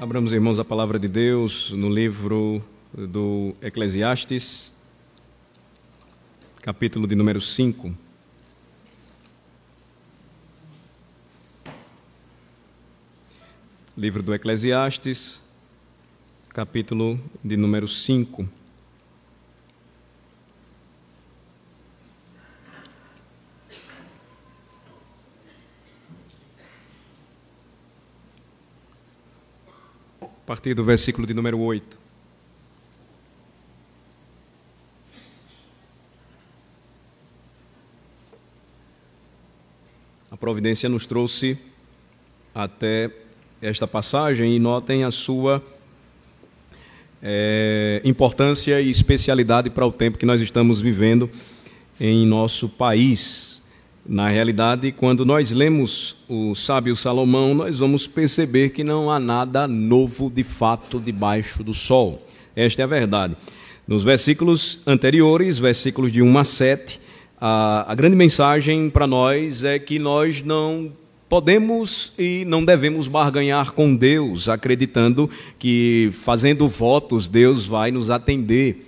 Abramos, irmãos, a palavra de Deus no livro do Eclesiastes, capítulo de número 5. Livro do Eclesiastes, capítulo de número 5. Partir do versículo de número 8. A providência nos trouxe até esta passagem e notem a sua é, importância e especialidade para o tempo que nós estamos vivendo em nosso país. Na realidade, quando nós lemos o sábio Salomão, nós vamos perceber que não há nada novo de fato debaixo do sol. Esta é a verdade. Nos versículos anteriores, versículos de 1 a 7, a, a grande mensagem para nós é que nós não podemos e não devemos barganhar com Deus, acreditando que fazendo votos Deus vai nos atender.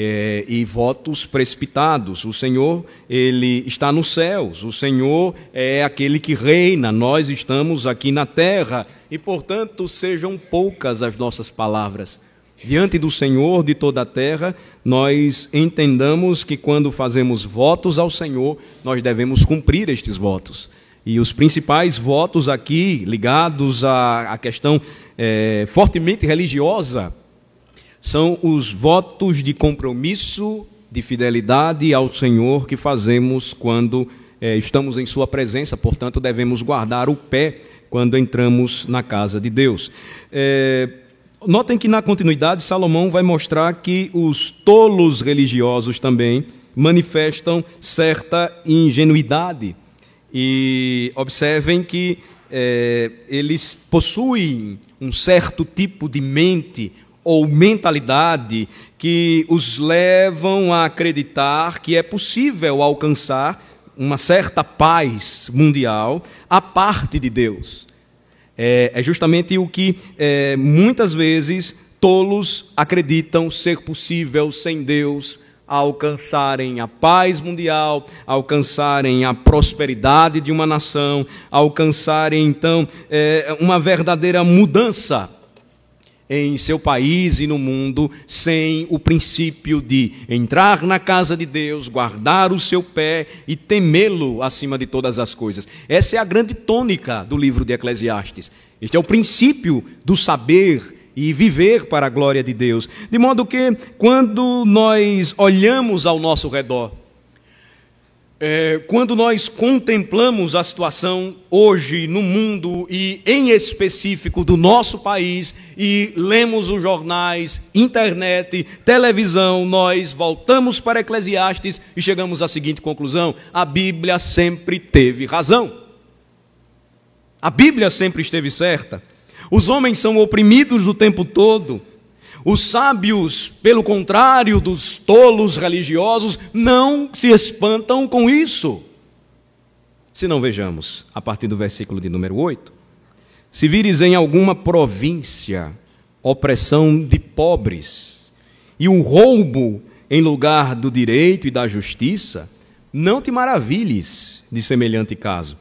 É, e votos precipitados. O Senhor, Ele está nos céus, o Senhor é aquele que reina, nós estamos aqui na terra, e portanto sejam poucas as nossas palavras. Diante do Senhor de toda a terra, nós entendamos que quando fazemos votos ao Senhor, nós devemos cumprir estes votos. E os principais votos aqui, ligados à, questão é, fortemente religiosa, são os votos de compromisso, de fidelidade ao Senhor que fazemos quando é, estamos em Sua presença, portanto, devemos guardar o pé quando entramos na casa de Deus. É, notem que na continuidade, Salomão vai mostrar que os tolos religiosos também manifestam certa ingenuidade. E observem que é, eles possuem um certo tipo de mente ou mentalidade que os levam a acreditar que é possível alcançar uma certa paz mundial a parte de Deus. É, é justamente o que é, muitas vezes tolos acreditam ser possível sem Deus alcançarem a paz mundial, alcançarem a prosperidade de uma nação, alcançarem então é, uma verdadeira mudança em seu país e no mundo sem o princípio de entrar na casa de Deus, guardar o seu pé e temê-lo acima de todas as coisas. Essa é a grande tônica do livro de Eclesiastes. Este é o princípio do saber e viver para a glória de Deus. De modo que, quando nós olhamos ao nosso redor, é, quando nós contemplamos a situação hoje no mundo e, em específico, do nosso país, e lemos os jornais, internet, televisão, nós voltamos para Eclesiastes e chegamos à seguinte conclusão: a Bíblia sempre teve razão. A Bíblia sempre esteve certa. Os homens são oprimidos o tempo todo. Os sábios, pelo contrário dos tolos religiosos, não se espantam com isso. Se não vejamos, a partir do versículo de número 8: Se vires em alguma província opressão de pobres e o roubo em lugar do direito e da justiça, não te maravilhes de semelhante caso.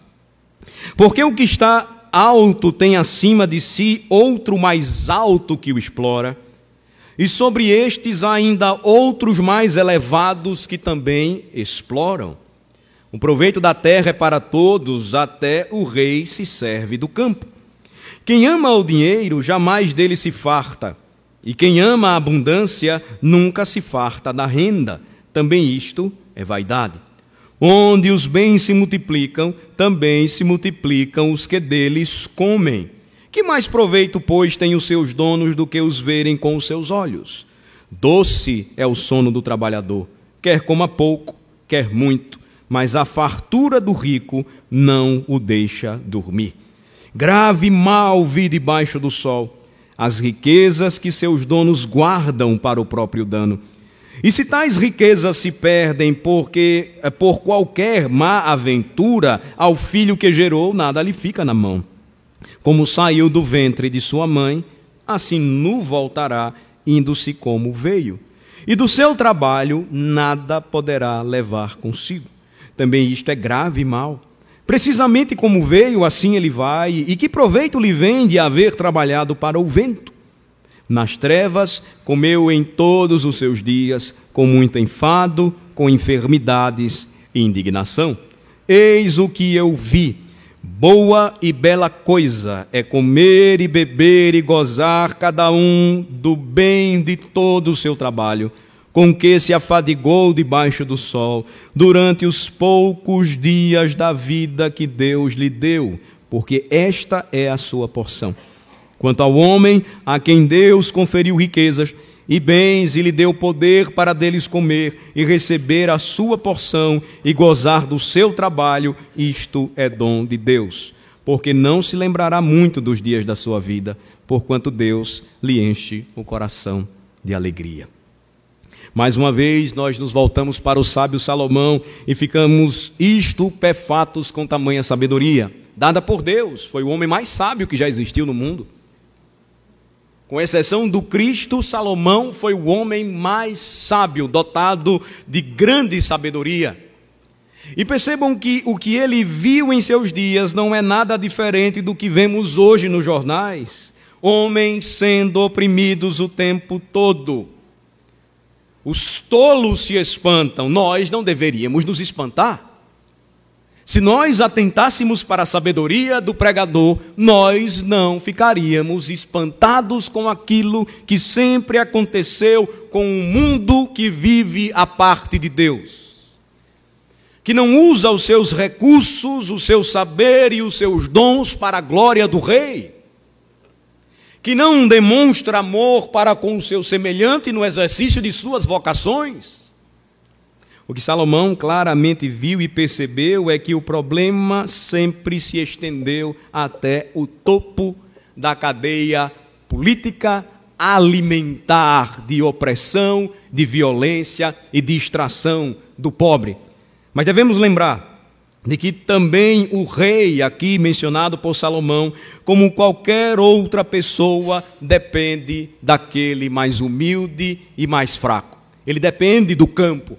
Porque o que está alto tem acima de si outro mais alto que o explora e sobre estes ainda outros mais elevados que também exploram. O proveito da terra é para todos, até o rei se serve do campo. Quem ama o dinheiro jamais dele se farta, e quem ama a abundância nunca se farta da renda. Também isto é vaidade. Onde os bens se multiplicam, também se multiplicam os que deles comem. Que mais proveito, pois, têm os seus donos do que os verem com os seus olhos? Doce é o sono do trabalhador, quer coma pouco, quer muito, mas a fartura do rico não o deixa dormir. Grave mal vi debaixo do sol as riquezas que seus donos guardam para o próprio dano. E se tais riquezas se perdem porque eh, por qualquer má aventura ao filho que gerou, nada lhe fica na mão. Como saiu do ventre de sua mãe, assim nu voltará, indo-se como veio. E do seu trabalho nada poderá levar consigo. Também isto é grave e mal. Precisamente como veio, assim ele vai, e que proveito lhe vem de haver trabalhado para o vento? Nas trevas comeu em todos os seus dias, com muito enfado, com enfermidades e indignação. Eis o que eu vi Boa e bela coisa é comer e beber e gozar cada um do bem de todo o seu trabalho, com que se afadigou debaixo do sol, durante os poucos dias da vida que Deus lhe deu, porque esta é a sua porção. Quanto ao homem, a quem Deus conferiu riquezas, e bens, e lhe deu poder para deles comer e receber a sua porção e gozar do seu trabalho, isto é dom de Deus. Porque não se lembrará muito dos dias da sua vida, porquanto Deus lhe enche o coração de alegria. Mais uma vez, nós nos voltamos para o sábio Salomão e ficamos estupefatos com tamanha sabedoria, dada por Deus. Foi o homem mais sábio que já existiu no mundo. Com exceção do Cristo, Salomão foi o homem mais sábio, dotado de grande sabedoria. E percebam que o que ele viu em seus dias não é nada diferente do que vemos hoje nos jornais. Homens sendo oprimidos o tempo todo. Os tolos se espantam, nós não deveríamos nos espantar. Se nós atentássemos para a sabedoria do pregador, nós não ficaríamos espantados com aquilo que sempre aconteceu com o um mundo que vive a parte de Deus. Que não usa os seus recursos, o seu saber e os seus dons para a glória do rei. Que não demonstra amor para com o seu semelhante no exercício de suas vocações o que Salomão claramente viu e percebeu é que o problema sempre se estendeu até o topo da cadeia política alimentar de opressão, de violência e de extração do pobre. Mas devemos lembrar de que também o rei, aqui mencionado por Salomão, como qualquer outra pessoa, depende daquele mais humilde e mais fraco. Ele depende do campo,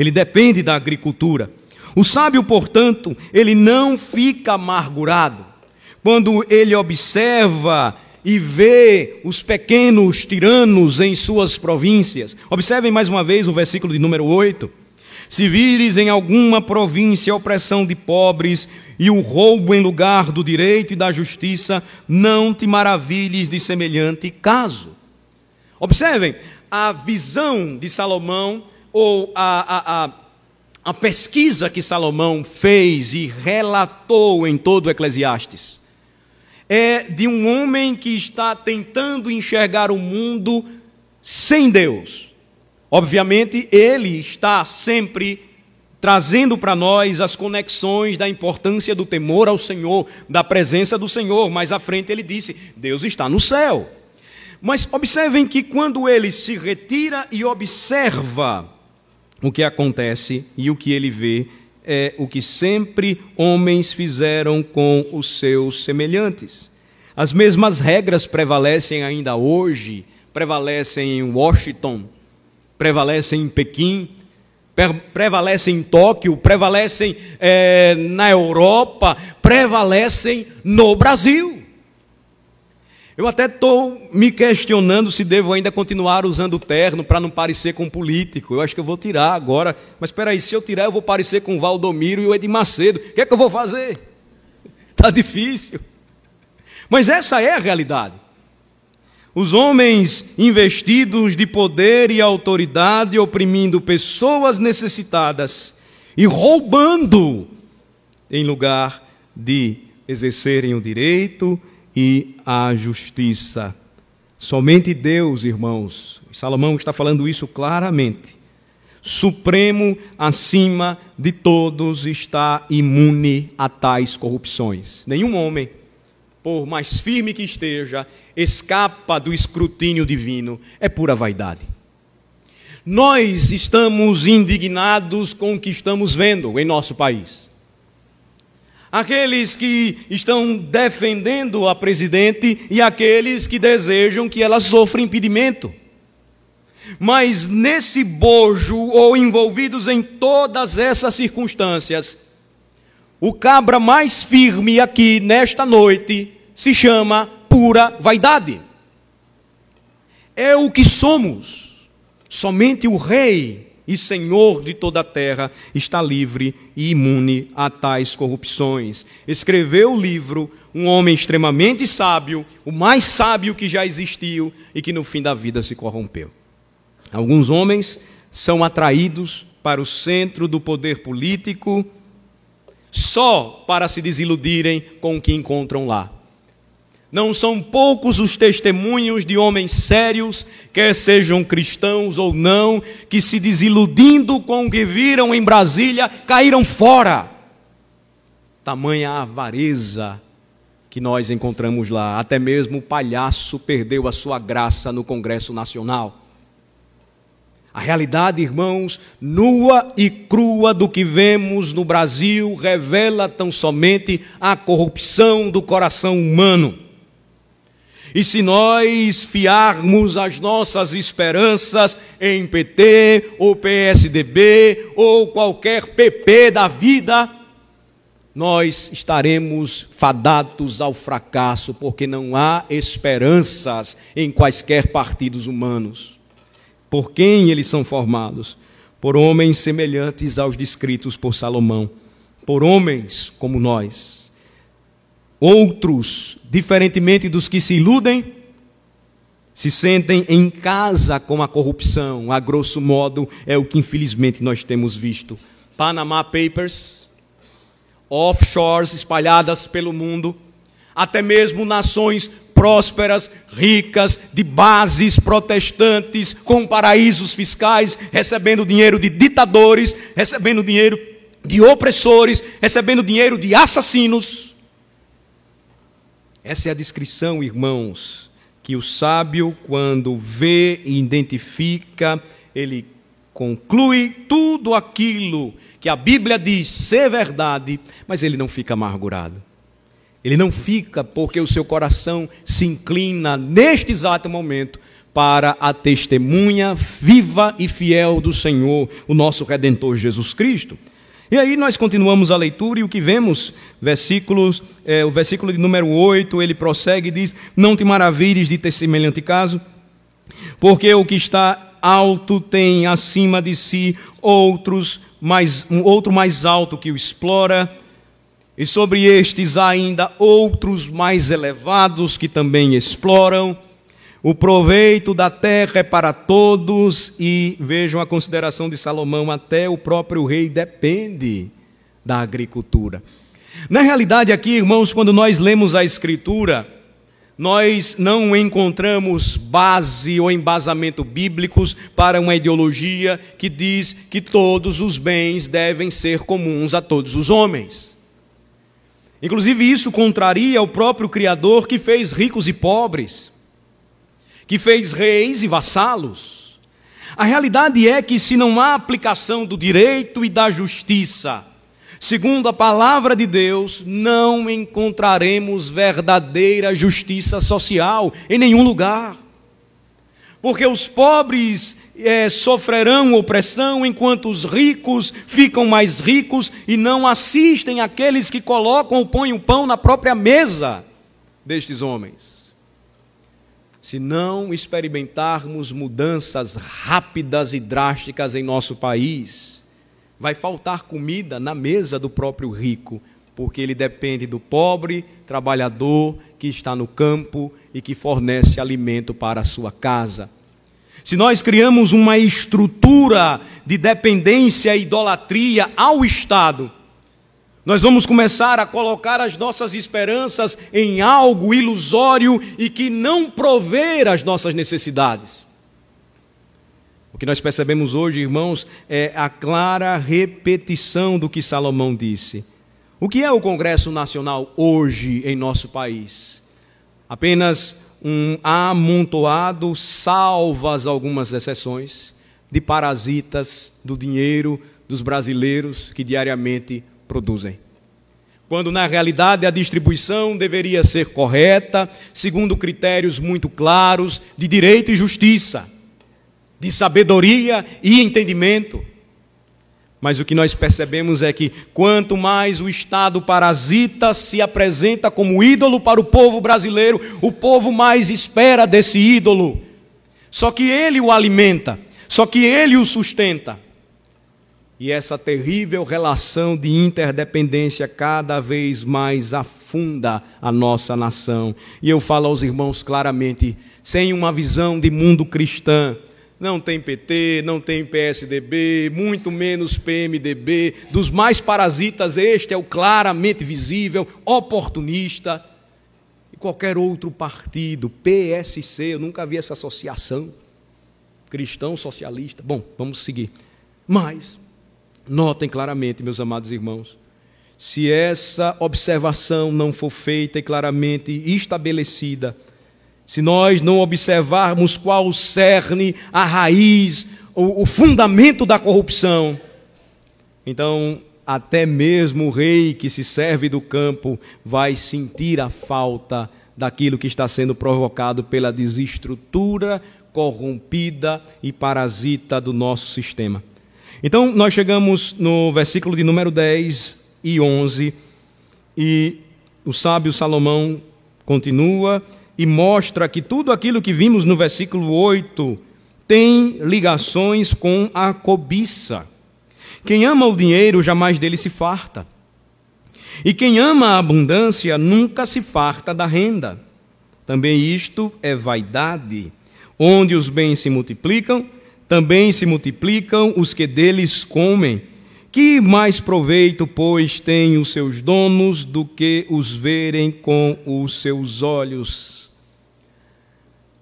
ele depende da agricultura. O sábio, portanto, ele não fica amargurado quando ele observa e vê os pequenos tiranos em suas províncias. Observem mais uma vez o versículo de número 8. Se vires em alguma província a opressão de pobres e o roubo em lugar do direito e da justiça, não te maravilhes de semelhante caso. Observem a visão de Salomão ou a, a, a, a pesquisa que Salomão fez e relatou em todo o Eclesiastes é de um homem que está tentando enxergar o mundo sem Deus. Obviamente, ele está sempre trazendo para nós as conexões da importância do temor ao Senhor, da presença do Senhor. Mais à frente ele disse: Deus está no céu. Mas observem que quando ele se retira e observa o que acontece e o que ele vê é o que sempre homens fizeram com os seus semelhantes. As mesmas regras prevalecem ainda hoje, prevalecem em Washington, prevalecem em Pequim, prevalecem em Tóquio, prevalecem é, na Europa, prevalecem no Brasil. Eu até estou me questionando se devo ainda continuar usando o terno para não parecer com um político. Eu acho que eu vou tirar agora. Mas espera aí, se eu tirar, eu vou parecer com o Valdomiro e o Edir Macedo. O que é que eu vou fazer? Está difícil. Mas essa é a realidade. Os homens investidos de poder e autoridade oprimindo pessoas necessitadas e roubando em lugar de exercerem o direito e a justiça. Somente Deus, irmãos, Salomão está falando isso claramente, supremo acima de todos, está imune a tais corrupções. Nenhum homem, por mais firme que esteja, escapa do escrutínio divino, é pura vaidade. Nós estamos indignados com o que estamos vendo em nosso país. Aqueles que estão defendendo a presidente e aqueles que desejam que ela sofra impedimento. Mas nesse bojo, ou envolvidos em todas essas circunstâncias, o cabra mais firme aqui nesta noite se chama pura vaidade. É o que somos. Somente o Rei e Senhor de toda a terra está livre e imune a tais corrupções. Escreveu o livro um homem extremamente sábio, o mais sábio que já existiu e que no fim da vida se corrompeu. Alguns homens são atraídos para o centro do poder político só para se desiludirem com o que encontram lá. Não são poucos os testemunhos de homens sérios, quer sejam cristãos ou não, que se desiludindo com o que viram em Brasília, caíram fora. Tamanha avareza que nós encontramos lá. Até mesmo o palhaço perdeu a sua graça no Congresso Nacional. A realidade, irmãos, nua e crua do que vemos no Brasil revela tão somente a corrupção do coração humano. E se nós fiarmos as nossas esperanças em PT ou PSDB ou qualquer PP da vida, nós estaremos fadados ao fracasso, porque não há esperanças em quaisquer partidos humanos. Por quem eles são formados? Por homens semelhantes aos descritos por Salomão, por homens como nós. Outros, diferentemente dos que se iludem, se sentem em casa com a corrupção. A grosso modo, é o que infelizmente nós temos visto. Panama Papers, offshores espalhadas pelo mundo, até mesmo nações prósperas, ricas, de bases protestantes, com paraísos fiscais, recebendo dinheiro de ditadores, recebendo dinheiro de opressores, recebendo dinheiro de assassinos. Essa é a descrição, irmãos, que o sábio, quando vê e identifica, ele conclui tudo aquilo que a Bíblia diz ser verdade, mas ele não fica amargurado. Ele não fica porque o seu coração se inclina neste exato momento para a testemunha viva e fiel do Senhor, o nosso Redentor Jesus Cristo. E aí nós continuamos a leitura e o que vemos, versículos, é, o versículo de número 8, ele prossegue e diz: Não te maravilhes de ter semelhante caso, porque o que está alto tem acima de si outros mais, um outro mais alto que o explora e sobre estes ainda outros mais elevados que também exploram. O proveito da terra é para todos, e vejam a consideração de Salomão: até o próprio rei depende da agricultura. Na realidade, aqui, irmãos, quando nós lemos a Escritura, nós não encontramos base ou embasamento bíblicos para uma ideologia que diz que todos os bens devem ser comuns a todos os homens. Inclusive, isso contraria o próprio Criador que fez ricos e pobres, que fez reis e vassalos. A realidade é que, se não há aplicação do direito e da justiça, segundo a palavra de Deus, não encontraremos verdadeira justiça social em nenhum lugar. Porque os pobres é, sofrerão opressão, enquanto os ricos ficam mais ricos e não assistem aqueles que colocam ou põem o pão na própria mesa destes homens. Se não experimentarmos mudanças rápidas e drásticas em nosso país, vai faltar comida na mesa do próprio rico, porque ele depende do pobre trabalhador que está no campo e que fornece alimento para a sua casa. Se nós criamos uma estrutura de dependência e idolatria ao Estado, nós vamos começar a colocar as nossas esperanças em algo ilusório e que não prover as nossas necessidades. O que nós percebemos hoje, irmãos, é a clara repetição do que Salomão disse. O que é o Congresso Nacional hoje em nosso país? Apenas um amontoado, salvas algumas exceções, de parasitas do dinheiro dos brasileiros que diariamente produzem. quando na realidade a distribuição deveria ser correta, segundo critérios muito claros de direito e justiça, de sabedoria e entendimento. Mas o que nós percebemos é que quanto mais o Estado parasita se apresenta como ídolo para o povo brasileiro, o povo mais espera desse ídolo. Só que ele o alimenta, só que ele o sustenta. E essa terrível relação de interdependência cada vez mais afunda a nossa nação. E eu falo aos irmãos claramente: sem uma visão de mundo cristã, não tem PT, não tem PSDB, muito menos PMDB. Dos mais parasitas, este é o claramente visível, oportunista. E qualquer outro partido, PSC, eu nunca vi essa associação. Cristão socialista. Bom, vamos seguir. Mas, notem claramente, meus amados irmãos, se essa observação não for feita e claramente estabelecida, se nós não observarmos qual o cerne, a raiz, o, o fundamento da corrupção, então até mesmo o rei que se serve do campo vai sentir a falta daquilo que está sendo provocado pela desestrutura corrompida e parasita do nosso sistema. Então, nós chegamos no versículo de número 10 e 11, e o sábio Salomão continua e mostra que tudo aquilo que vimos no versículo 8 tem ligações com a cobiça. Quem ama o dinheiro jamais dele se farta. E quem ama a abundância nunca se farta da renda. Também isto é vaidade. Onde os bens se multiplicam, também se multiplicam os que deles comem. Que mais proveito, pois, têm os seus donos do que os verem com os seus olhos?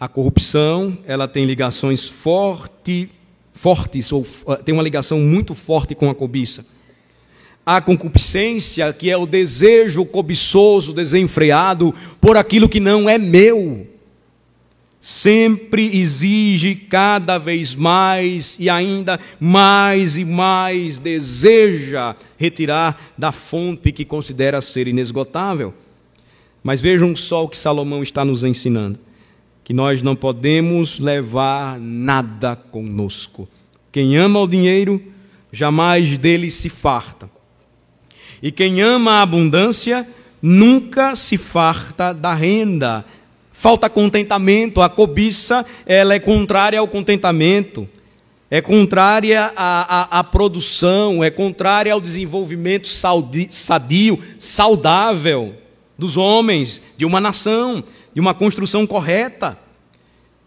A corrupção, ela tem ligações forte, fortes, ou eh, tem uma ligação muito forte com a cobiça. A concupiscência, que é o desejo cobiçoso, desenfreado por aquilo que não é meu, sempre exige cada vez mais e ainda mais e mais deseja retirar da fonte que considera ser inesgotável. Mas vejam só o que Salomão está nos ensinando que nós não podemos levar nada conosco. Quem ama o dinheiro, jamais dele se farta. E quem ama a abundância, nunca se farta da renda. Falta contentamento, a cobiça, ela é contrária ao contentamento. É contrária à, à, à produção, é contrária ao desenvolvimento sadio, saudável dos homens, de uma nação de uma construção correta.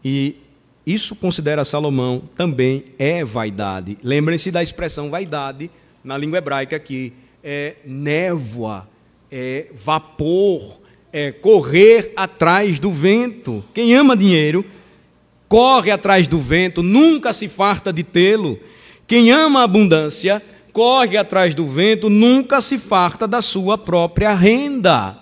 E isso considera Salomão também é vaidade. Lembrem-se da expressão vaidade na língua hebraica que é névoa, é vapor, é correr atrás do vento. Quem ama dinheiro corre atrás do vento, nunca se farta de tê-lo. Quem ama a abundância corre atrás do vento, nunca se farta da sua própria renda.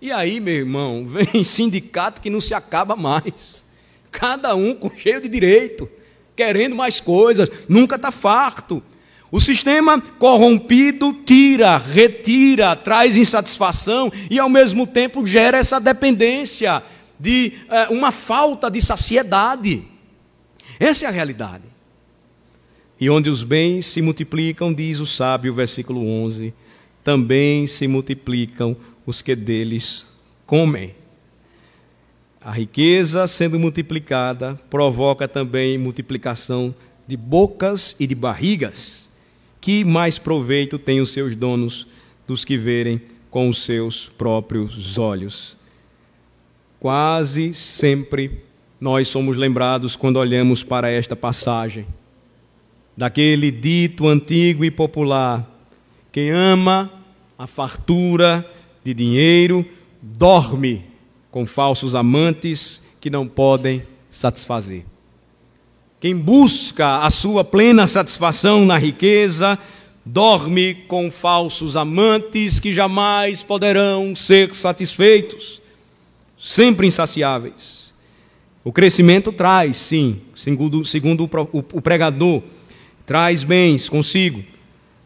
E aí, meu irmão, vem sindicato que não se acaba mais. Cada um com cheio de direito, querendo mais coisas, nunca está farto. O sistema corrompido tira, retira, traz insatisfação e ao mesmo tempo gera essa dependência de é, uma falta de saciedade. Essa é a realidade. E onde os bens se multiplicam, diz o sábio, versículo 11, também se multiplicam os que deles comem. A riqueza sendo multiplicada provoca também multiplicação de bocas e de barrigas. Que mais proveito têm os seus donos dos que verem com os seus próprios olhos? Quase sempre nós somos lembrados quando olhamos para esta passagem, daquele dito antigo e popular: quem ama a fartura de dinheiro, dorme com falsos amantes que não podem satisfazer. Quem busca a sua plena satisfação na riqueza, dorme com falsos amantes que jamais poderão ser satisfeitos, sempre insaciáveis. O crescimento traz, sim, segundo, segundo o pregador, traz bens consigo,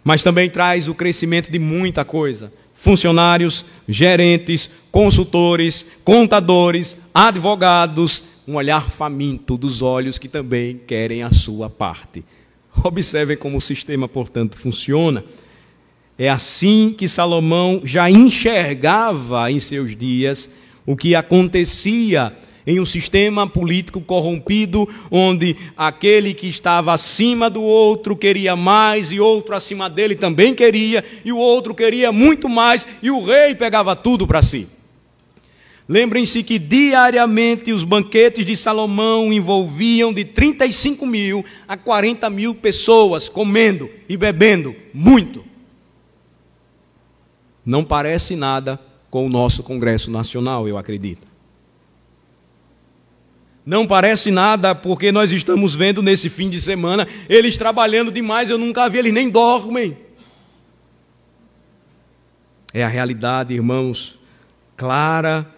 mas também traz o crescimento de muita coisa funcionários, gerentes, consultores, contadores, advogados, um olhar faminto dos olhos que também querem a sua parte. Observem como o sistema, portanto, funciona. É assim que Salomão já enxergava em seus dias o que acontecia em um sistema político corrompido, onde aquele que estava acima do outro queria mais e outro acima dele também queria, e o outro queria muito mais, e o rei pegava tudo para si. Lembrem-se que diariamente os banquetes de Salomão envolviam de 35 mil a 40 mil pessoas comendo e bebendo muito. Não parece nada com o nosso Congresso Nacional, eu acredito. Não parece nada, porque nós estamos vendo nesse fim de semana eles trabalhando demais, eu nunca vi, eles nem dormem. É a realidade, irmãos, clara,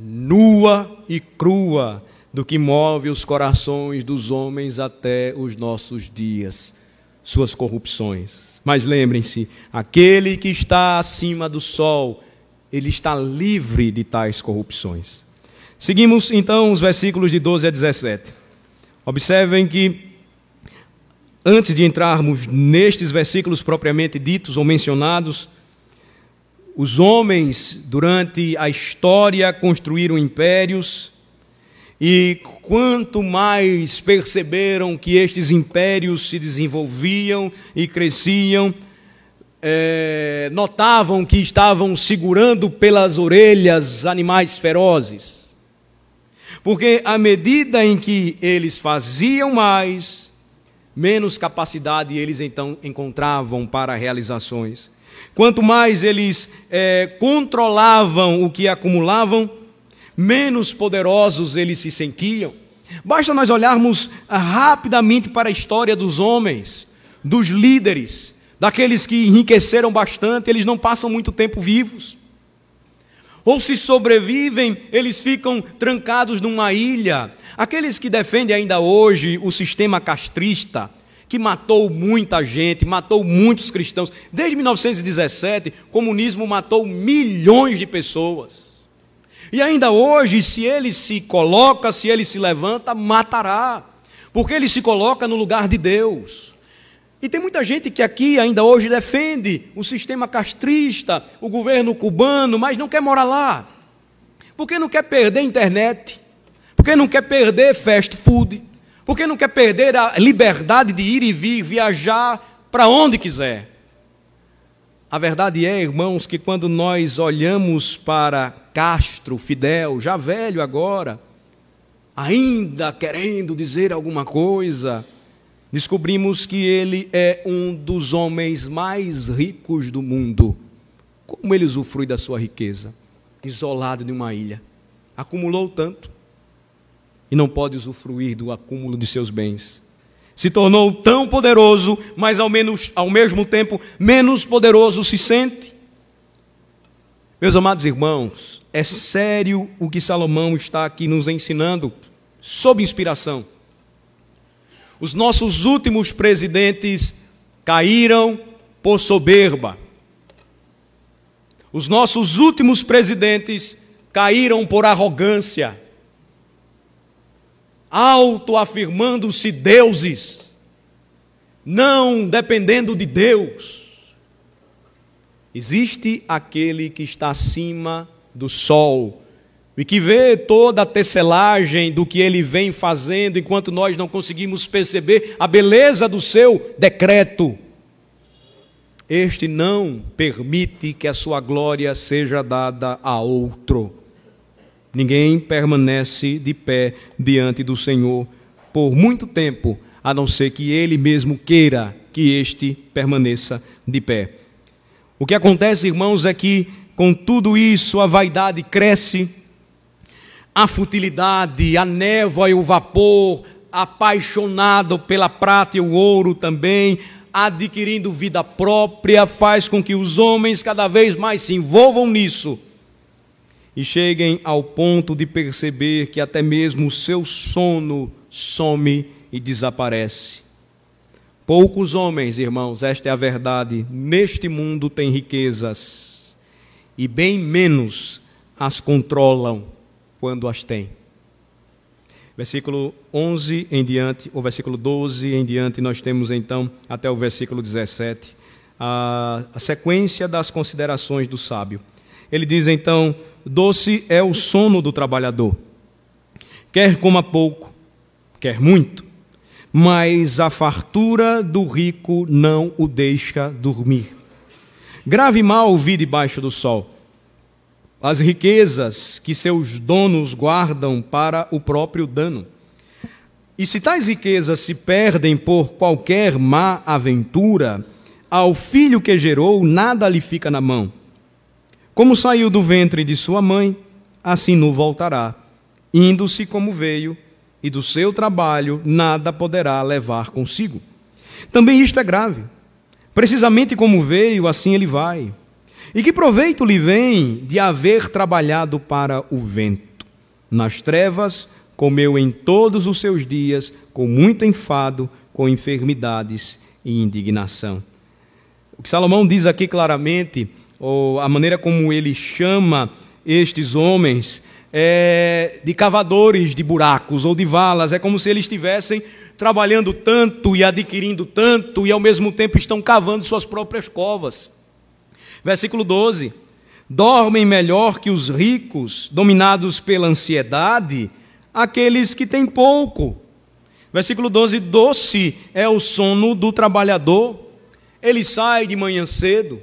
nua e crua do que move os corações dos homens até os nossos dias, suas corrupções. Mas lembrem-se, aquele que está acima do sol, ele está livre de tais corrupções. Seguimos então os versículos de 12 a 17. Observem que, antes de entrarmos nestes versículos propriamente ditos ou mencionados, os homens, durante a história, construíram impérios, e quanto mais perceberam que estes impérios se desenvolviam e cresciam, é, notavam que estavam segurando pelas orelhas animais ferozes porque à medida em que eles faziam mais, menos capacidade eles então encontravam para realizações. Quanto mais eles é, controlavam o que acumulavam, menos poderosos eles se sentiam. Basta nós olharmos ah, rapidamente para a história dos homens, dos líderes, daqueles que enriqueceram bastante, eles não passam muito tempo vivos. Ou se sobrevivem, eles ficam trancados numa ilha. Aqueles que defendem ainda hoje o sistema castrista, que matou muita gente, matou muitos cristãos. Desde 1917, o comunismo matou milhões de pessoas. E ainda hoje, se ele se coloca, se ele se levanta, matará. Porque ele se coloca no lugar de Deus. E tem muita gente que aqui ainda hoje defende o sistema castrista, o governo cubano, mas não quer morar lá. Porque não quer perder internet, porque não quer perder fast food, porque não quer perder a liberdade de ir e vir, viajar para onde quiser. A verdade é, irmãos, que quando nós olhamos para Castro, Fidel, já velho agora, ainda querendo dizer alguma coisa, descobrimos que ele é um dos homens mais ricos do mundo. Como ele usufrui da sua riqueza? Isolado em uma ilha. Acumulou tanto e não pode usufruir do acúmulo de seus bens. Se tornou tão poderoso, mas ao, menos, ao mesmo tempo menos poderoso se sente. Meus amados irmãos, é sério o que Salomão está aqui nos ensinando, sob inspiração. Os nossos últimos presidentes caíram por soberba. Os nossos últimos presidentes caíram por arrogância, autoafirmando-se deuses, não dependendo de Deus. Existe aquele que está acima do sol, e que vê toda a tecelagem do que ele vem fazendo, enquanto nós não conseguimos perceber a beleza do seu decreto. Este não permite que a sua glória seja dada a outro. Ninguém permanece de pé diante do Senhor por muito tempo, a não ser que ele mesmo queira que este permaneça de pé. O que acontece, irmãos, é que com tudo isso a vaidade cresce a futilidade, a névoa e o vapor, apaixonado pela prata e o ouro também, adquirindo vida própria, faz com que os homens cada vez mais se envolvam nisso e cheguem ao ponto de perceber que até mesmo o seu sono some e desaparece. Poucos homens, irmãos, esta é a verdade, neste mundo têm riquezas e bem menos as controlam quando as têm. Versículo 11 em diante, ou versículo 12 em diante, nós temos então até o versículo 17 a, a sequência das considerações do sábio. Ele diz então: Doce é o sono do trabalhador, quer coma pouco, quer muito, mas a fartura do rico não o deixa dormir. Grave mal vi debaixo do sol as riquezas que seus donos guardam para o próprio dano. E se tais riquezas se perdem por qualquer má aventura, ao filho que gerou nada lhe fica na mão. Como saiu do ventre de sua mãe, assim não voltará, indo-se como veio, e do seu trabalho nada poderá levar consigo. Também isto é grave. Precisamente como veio, assim ele vai. E que proveito lhe vem de haver trabalhado para o vento? Nas trevas comeu em todos os seus dias, com muito enfado, com enfermidades e indignação. O que Salomão diz aqui claramente, ou a maneira como ele chama estes homens, é de cavadores de buracos ou de valas, é como se eles estivessem trabalhando tanto e adquirindo tanto e ao mesmo tempo estão cavando suas próprias covas. Versículo 12: Dormem melhor que os ricos, dominados pela ansiedade, aqueles que têm pouco. Versículo 12: Doce é o sono do trabalhador. Ele sai de manhã cedo,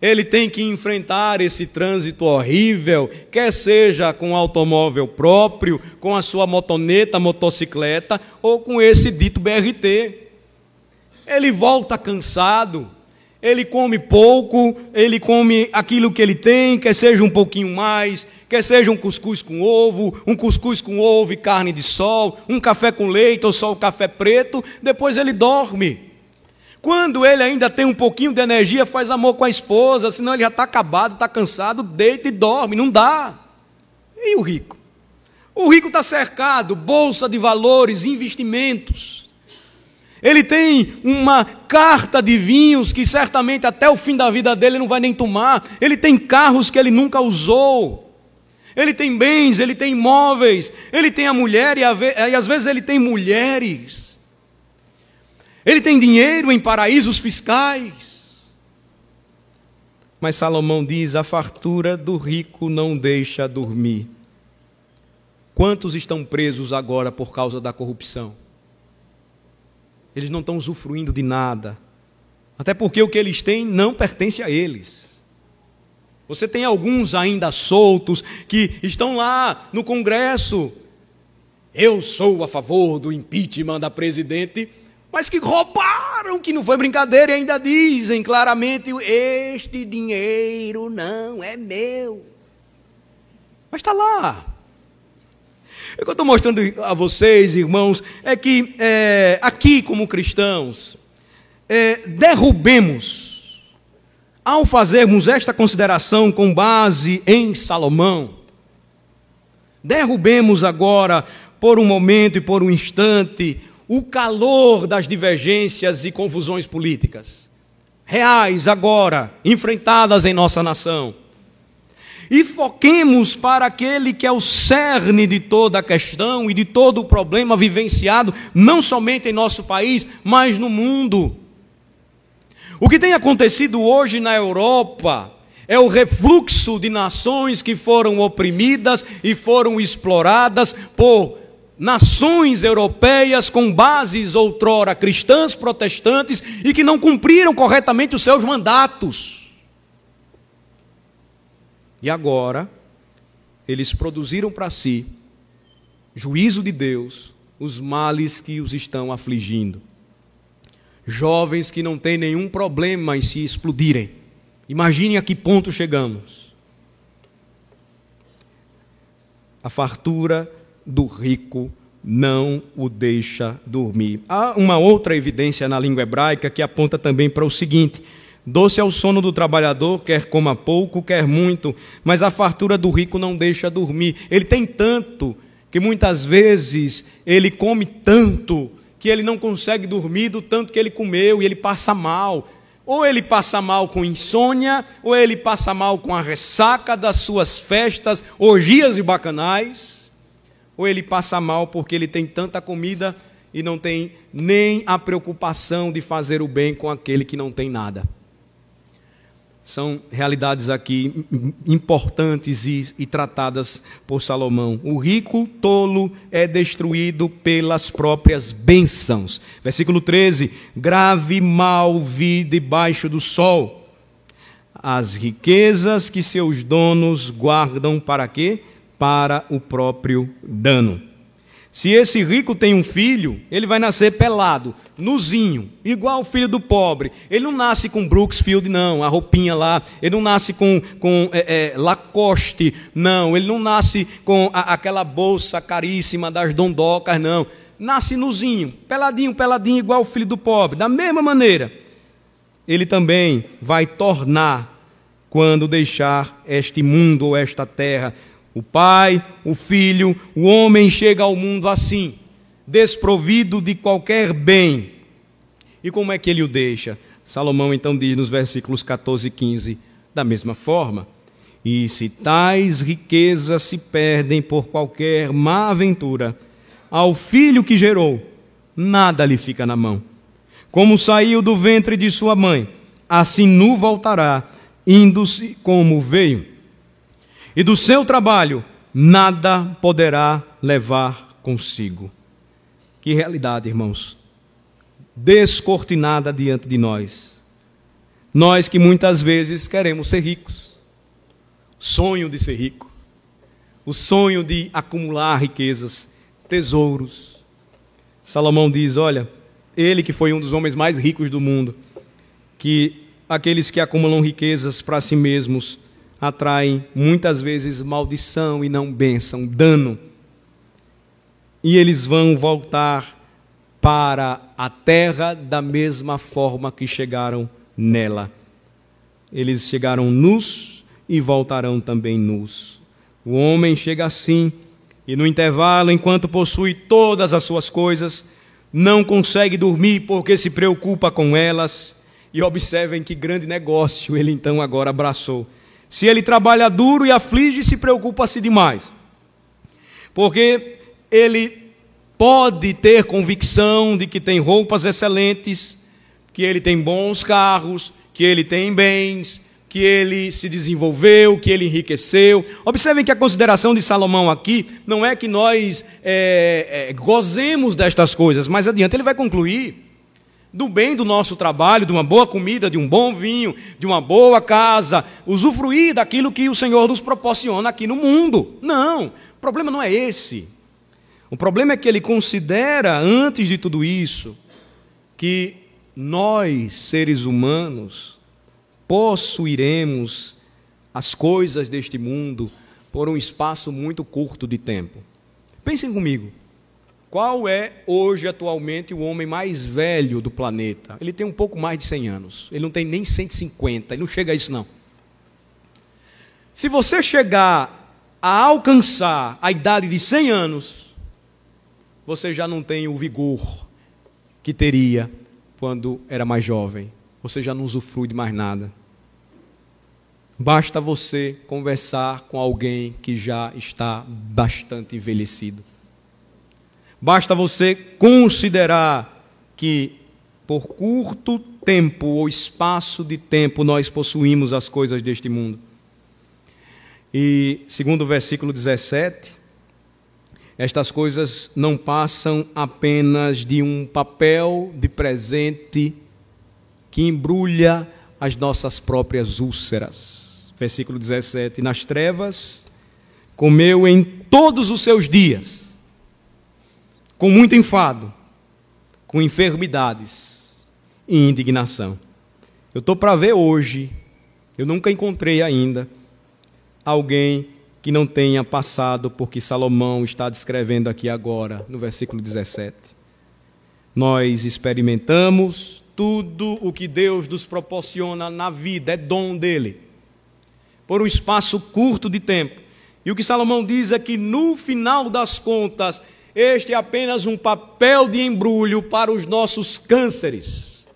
ele tem que enfrentar esse trânsito horrível, quer seja com automóvel próprio, com a sua motoneta, motocicleta ou com esse dito BRT. Ele volta cansado, ele come pouco, ele come aquilo que ele tem, quer seja um pouquinho mais, quer seja um cuscuz com ovo, um cuscuz com ovo e carne de sol, um café com leite ou só o café preto, depois ele dorme. Quando ele ainda tem um pouquinho de energia, faz amor com a esposa, senão ele já está acabado, está cansado, deita e dorme, não dá. E o rico? O rico está cercado, bolsa de valores, investimentos. Ele tem uma carta de vinhos que certamente até o fim da vida dele não vai nem tomar. Ele tem carros que ele nunca usou. Ele tem bens, ele tem imóveis, ele tem a mulher e, e às vezes ele tem mulheres. Ele tem dinheiro em paraísos fiscais. Mas Salomão diz: a fartura do rico não deixa dormir. Quantos estão presos agora por causa da corrupção? eles não estão usufruindo de nada. Até porque o que eles têm não pertence a eles. Você tem alguns ainda soltos que estão lá no Congresso. Eu sou a favor do impeachment da presidente, mas que roubaram, que não foi brincadeira e ainda dizem claramente: este dinheiro não é meu. Mas está lá. O que eu estou mostrando a vocês, irmãos, é que é, aqui, como cristãos, é, derrubemos, ao fazermos esta consideração com base em Salomão, derrubemos agora, por um momento e por um instante, o calor das divergências e confusões políticas, reais agora, enfrentadas em nossa nação e foquemos para aquele que é o cerne de toda a questão e de todo o problema vivenciado, não somente em nosso país, mas no mundo. O que tem acontecido hoje na Europa é o refluxo de nações que foram oprimidas e foram exploradas por nações europeias com bases outrora cristãs, protestantes e que não cumpriram corretamente os seus mandatos. E agora, eles produziram para si, juízo de Deus, os males que os estão afligindo. Jovens que não têm nenhum problema em se explodirem. Imaginem a que ponto chegamos. A fartura do rico não o deixa dormir. Há uma outra evidência na língua hebraica que aponta também para o seguinte: Doce é o sono do trabalhador, quer coma pouco, quer muito, mas a fartura do rico não deixa dormir. Ele tem tanto que muitas vezes ele come tanto que ele não consegue dormir do tanto que ele comeu e ele passa mal. ou ele passa mal com insônia, ou ele passa mal com a ressaca das suas festas, orgias e bacanais, ou ele passa mal porque ele tem tanta comida e não tem nem a preocupação de fazer o bem com aquele que não tem nada. São realidades aqui importantes e, e, tratadas por Salomão. O rico tolo é destruído pelas próprias bênçãos. Versículo 13: Grave mal vi debaixo do sol. As riquezas que seus donos guardam para quê? Para o próprio dano. Se esse rico tem um filho, ele vai nascer pelado, nuzinho, igual o filho do pobre. Ele não nasce com Brooksfield, não, a roupinha lá. Ele não nasce com, com é, é, Lacoste, não. Ele não nasce com a, aquela bolsa caríssima das dondocas, não. Nasce nuzinho, peladinho, peladinho, igual o filho do pobre. Da mesma maneira, ele também vai tornar quando deixar este mundo ou esta terra o pai, o filho, o homem chega ao mundo assim, desprovido de qualquer bem. E como é que ele o deixa? Salomão então diz nos versículos 14 e 15: da mesma forma, e se tais riquezas se perdem por qualquer má aventura, ao filho que gerou, nada lhe fica na mão. Como saiu do ventre de sua mãe, assim nu voltará, indo-se como veio e do seu trabalho nada poderá levar consigo. Que realidade, irmãos, descortinada diante de nós. Nós que muitas vezes queremos ser ricos, sonho de ser rico, o sonho de acumular riquezas, tesouros. Salomão diz: olha, ele que foi um dos homens mais ricos do mundo, que aqueles que acumulam riquezas para si mesmos atraem muitas vezes maldição e não bênção, dano. E eles vão voltar para a terra da mesma forma que chegaram nela. Eles chegaram nus e voltarão também nus. O homem chega assim, e no intervalo, enquanto possui todas as suas coisas, não consegue dormir porque se preocupa com elas. E observem que grande negócio ele então agora abraçou se ele trabalha duro e aflige, se preocupa-se demais. Porque ele pode ter convicção de que tem roupas excelentes, que ele tem bons carros, que ele tem bens, que ele se desenvolveu, que ele enriqueceu. Observem que a consideração de Salomão aqui não é que nós é, é, gozemos destas coisas, mas adiante ele vai concluir do bem do nosso trabalho, de uma boa comida, de um bom vinho, de uma boa casa, usufruir daquilo que o Senhor nos proporciona aqui no mundo. Não, o problema não é esse. O problema é que ele considera, antes de tudo isso, que nós, seres humanos, possuiremos as coisas deste mundo por um espaço muito curto de tempo. Pensem comigo. Qual é hoje, atualmente, o homem mais velho do planeta? Ele tem um pouco mais de 100 anos. Ele não tem nem 150, ele não chega a isso, não. Se você chegar a alcançar a idade de 100 anos, você já não tem o vigor que teria quando era mais jovem. Você já não usufrui de mais nada. Basta você conversar com alguém que já está bastante envelhecido. Basta você considerar que por curto tempo ou espaço de tempo nós possuímos as coisas deste mundo. E segundo o versículo 17, estas coisas não passam apenas de um papel de presente que embrulha as nossas próprias úlceras. Versículo 17: Nas trevas comeu em todos os seus dias com muito enfado, com enfermidades e indignação. Eu estou para ver hoje, eu nunca encontrei ainda alguém que não tenha passado por que Salomão está descrevendo aqui agora, no versículo 17. Nós experimentamos tudo o que Deus nos proporciona na vida, é dom dele, por um espaço curto de tempo. E o que Salomão diz é que no final das contas, este é apenas um papel de embrulho para os nossos cânceres.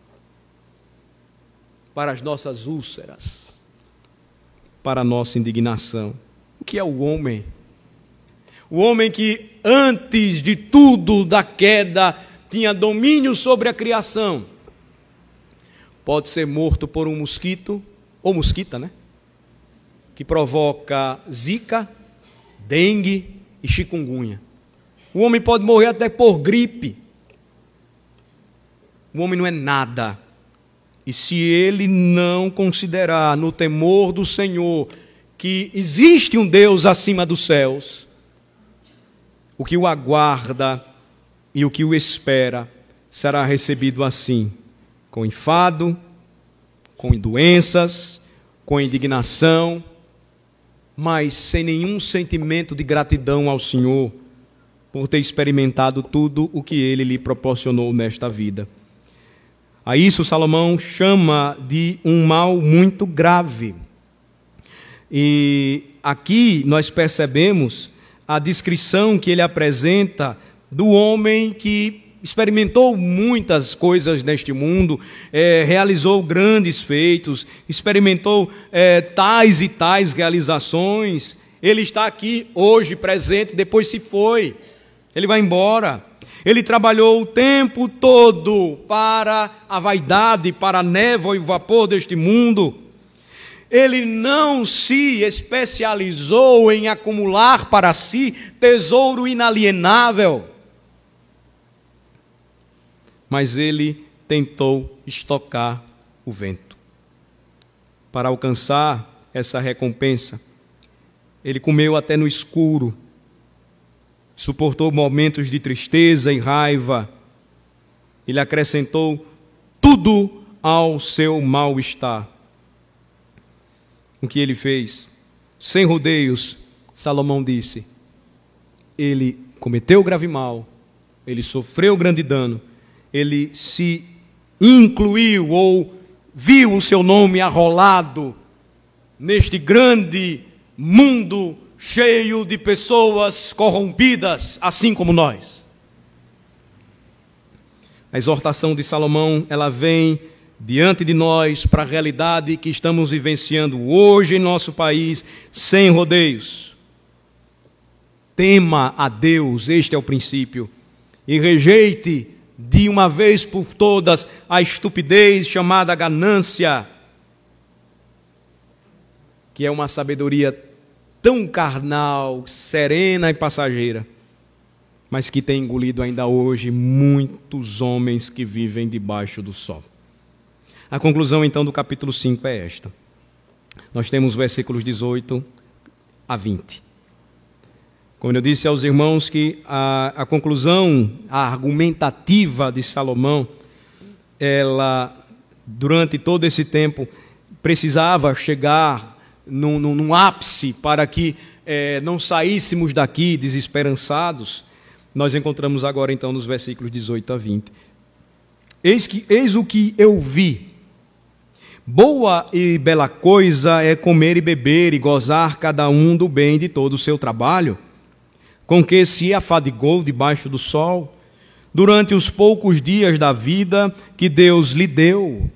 para as nossas úlceras, para a nossa indignação. O que é o homem? O homem que antes de tudo da queda tinha domínio sobre a criação. Pode ser morto por um mosquito, ou mosquita, né? Que provoca zika, dengue e chikungunya. O homem pode morrer até por gripe. O homem não é nada. E se ele não considerar no temor do Senhor que existe um Deus acima dos céus, o que o aguarda e o que o espera será recebido assim, com enfado, com doenças, com indignação, mas sem nenhum sentimento de gratidão ao Senhor por ter experimentado tudo o que ele lhe proporcionou nesta vida. A isso Salomão chama de um mal muito grave. E aqui nós percebemos a descrição que ele apresenta do homem que experimentou muitas coisas neste mundo, é, realizou grandes feitos, experimentou é, tais e tais realizações. Ele está aqui hoje presente, depois se foi, ele vai embora. Ele trabalhou o tempo todo para a vaidade, para a névoa e o vapor deste mundo. Ele não se especializou em acumular para si tesouro inalienável. Mas ele tentou estocar o vento. Para alcançar essa recompensa, ele comeu até no escuro suportou momentos de tristeza e raiva. Ele acrescentou tudo ao seu mal-estar. O que ele fez? Sem rodeios, Salomão disse: ele cometeu grave mal, ele sofreu grande dano, ele se incluiu ou viu o seu nome arrolado neste grande mundo cheio de pessoas corrompidas, assim como nós. A exortação de Salomão, ela vem diante de nós para a realidade que estamos vivenciando hoje em nosso país, sem rodeios. Tema a Deus, este é o princípio, e rejeite de uma vez por todas a estupidez chamada ganância, que é uma sabedoria tão carnal, serena e passageira, mas que tem engolido ainda hoje muitos homens que vivem debaixo do sol. A conclusão então do capítulo 5 é esta. Nós temos versículos 18 a 20. Como eu disse aos irmãos que a, a conclusão, a argumentativa de Salomão, ela, durante todo esse tempo, precisava chegar num, num, num ápice para que é, não saíssemos daqui desesperançados, nós encontramos agora então nos versículos 18 a 20. Eis, que, eis o que eu vi. Boa e bela coisa é comer e beber e gozar cada um do bem de todo o seu trabalho, com que se afadigou debaixo do sol, durante os poucos dias da vida que Deus lhe deu,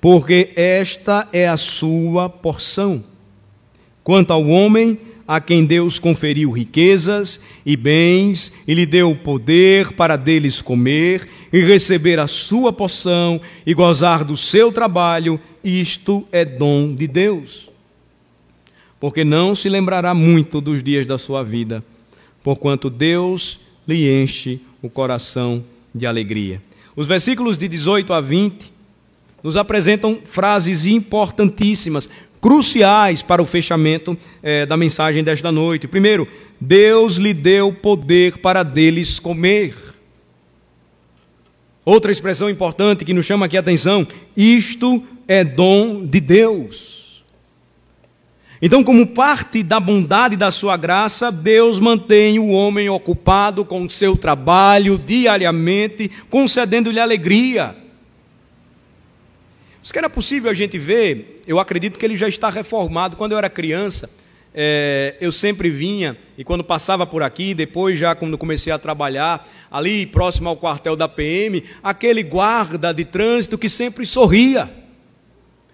porque esta é a sua porção Quanto ao homem, a quem Deus conferiu riquezas e bens, e lhe deu poder para deles comer e receber a sua poção e gozar do seu trabalho, isto é dom de Deus. Porque não se lembrará muito dos dias da sua vida, porquanto Deus lhe enche o coração de alegria. Os versículos de 18 a 20 nos apresentam frases importantíssimas, cruciais para o fechamento é, da mensagem desta noite. Primeiro, Deus lhe deu poder para deles comer. Outra expressão importante que nos chama aqui a atenção: isto é dom de Deus. Então, como parte da bondade da sua graça, Deus mantém o homem ocupado com o seu trabalho diariamente, concedendo-lhe alegria. Se que era possível a gente ver, eu acredito que ele já está reformado. Quando eu era criança, é, eu sempre vinha, e quando passava por aqui, depois já quando comecei a trabalhar, ali próximo ao quartel da PM, aquele guarda de trânsito que sempre sorria.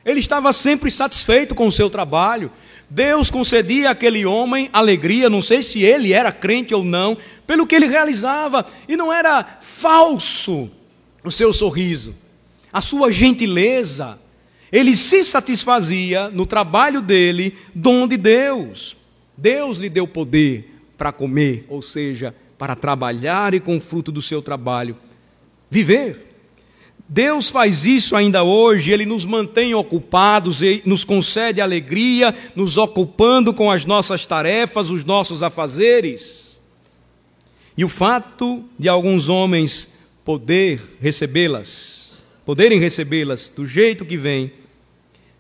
Ele estava sempre satisfeito com o seu trabalho. Deus concedia àquele homem alegria, não sei se ele era crente ou não, pelo que ele realizava. E não era falso o seu sorriso, a sua gentileza. Ele se satisfazia no trabalho dele, dom de Deus. Deus lhe deu poder para comer, ou seja, para trabalhar e com o fruto do seu trabalho viver. Deus faz isso ainda hoje, Ele nos mantém ocupados e nos concede alegria, nos ocupando com as nossas tarefas, os nossos afazeres. E o fato de alguns homens poder recebê-las, poderem recebê-las do jeito que vem,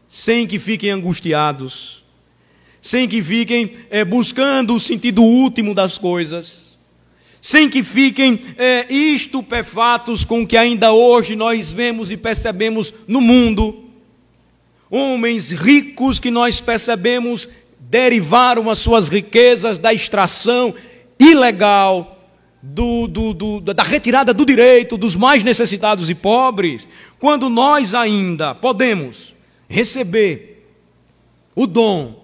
sem que fiquem angustiados, sem que fiquem é, buscando o sentido último das coisas, sem que fiquem é, estupefatos com o que ainda hoje nós vemos e percebemos no mundo. Homens ricos que nós percebemos derivaram as suas riquezas da extração ilegal, do, do, do, da retirada do direito dos mais necessitados e pobres, quando nós ainda podemos receber o dom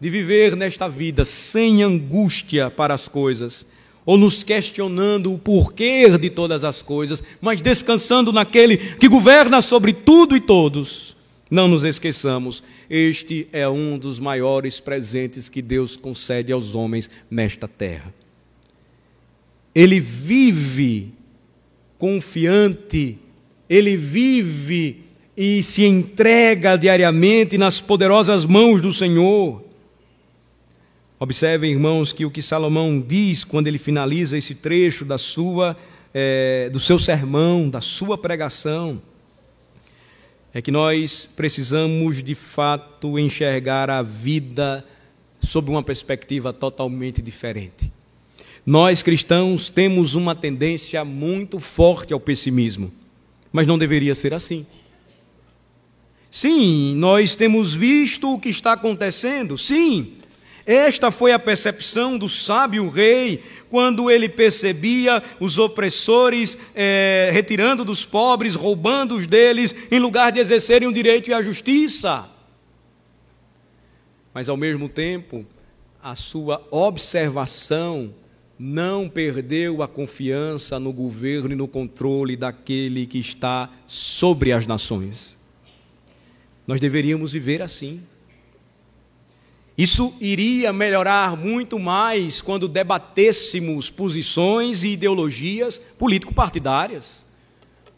de viver nesta vida sem angústia para as coisas, ou nos questionando o porquê de todas as coisas, mas descansando naquele que governa sobre tudo e todos. Não nos esqueçamos, este é um dos maiores presentes que Deus concede aos homens nesta terra. Ele vive confiante, ele vive e se entrega diariamente nas poderosas mãos do Senhor. Observem, irmãos, que o que Salomão diz quando ele finaliza esse trecho da sua, é, do seu sermão, da sua pregação, é que nós precisamos de fato enxergar a vida sob uma perspectiva totalmente diferente. Nós cristãos temos uma tendência muito forte ao pessimismo, mas não deveria ser assim. Sim, nós temos visto o que está acontecendo, sim, esta foi a percepção do sábio rei, quando ele percebia os opressores é, retirando dos pobres, roubando os deles, em lugar de exercerem o direito e a justiça. Mas, ao mesmo tempo, a sua observação não perdeu a confiança no governo e no controle daquele que está sobre as nações. Nós deveríamos viver assim. Isso iria melhorar muito mais quando debatêssemos posições e ideologias político-partidárias.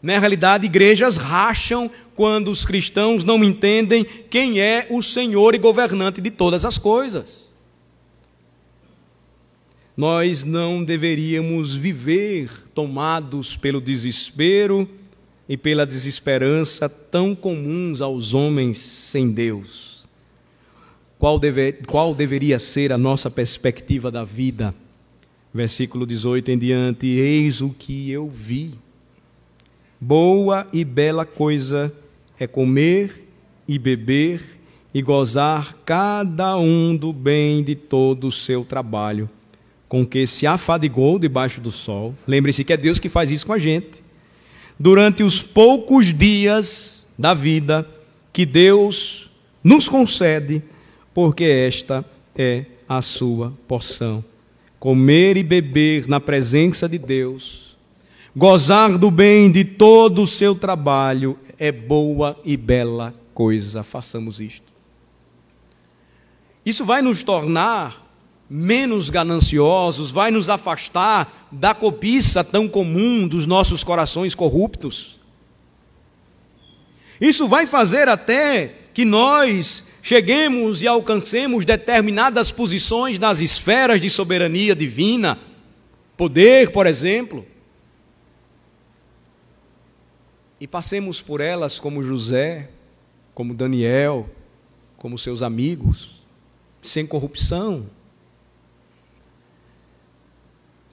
Na realidade, igrejas racham quando os cristãos não entendem quem é o Senhor e governante de todas as coisas. Nós não deveríamos viver tomados pelo desespero e pela desesperança tão comuns aos homens sem Deus qual, deve, qual deveria ser a nossa perspectiva da vida. Versículo 18 em diante: Eis o que eu vi. Boa e bela coisa é comer e beber e gozar cada um do bem de todo o seu trabalho, com que se afadigou debaixo do sol. Lembre-se que é Deus que faz isso com a gente. Durante os poucos dias da vida que Deus nos concede, porque esta é a sua porção. Comer e beber na presença de Deus, gozar do bem de todo o seu trabalho, é boa e bela coisa. Façamos isto. Isso vai nos tornar menos gananciosos, vai nos afastar da cobiça tão comum dos nossos corações corruptos. Isso vai fazer até que nós cheguemos e alcancemos determinadas posições nas esferas de soberania divina, poder, por exemplo, e passemos por elas como José, como Daniel, como seus amigos, sem corrupção.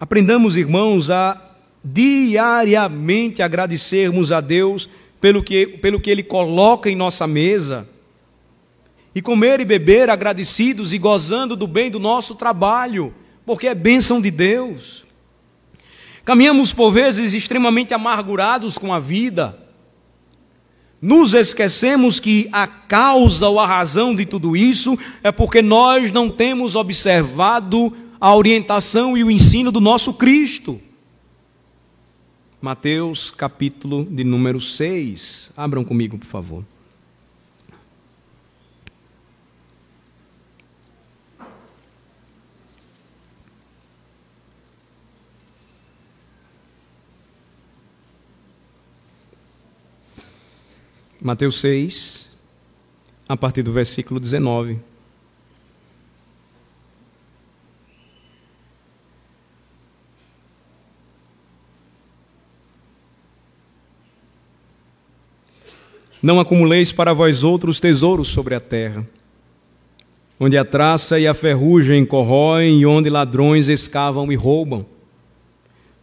Aprendamos, irmãos, a diariamente agradecermos a Deus pelo que, pelo que Ele coloca em nossa mesa e comer e beber agradecidos e gozando do bem do nosso trabalho, porque é bênção de Deus. Caminhamos por vezes extremamente amargurados com a vida, nos esquecemos que a causa ou a razão de tudo isso é porque nós não temos observado a orientação e o ensino do nosso Cristo. Mateus capítulo de número 6. Abram comigo, por favor. Mateus 6, a partir do versículo 19. Não acumuleis para vós outros tesouros sobre a terra, onde a traça e a ferrugem corroem e onde ladrões escavam e roubam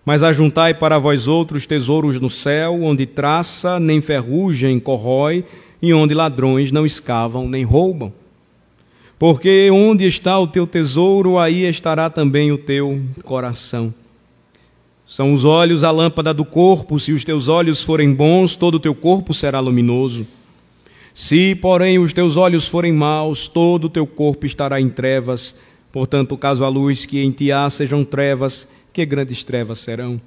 mas ajuntai para vós outros tesouros no céu, onde traça nem ferrugem corrói, e onde ladrões não escavam nem roubam. Porque onde está o teu tesouro, aí estará também o teu coração. São os olhos a lâmpada do corpo, se os teus olhos forem bons, todo o teu corpo será luminoso. Se, porém, os teus olhos forem maus, todo o teu corpo estará em trevas. Portanto, caso a luz que em ti há sejam trevas, que grandes trevas serão.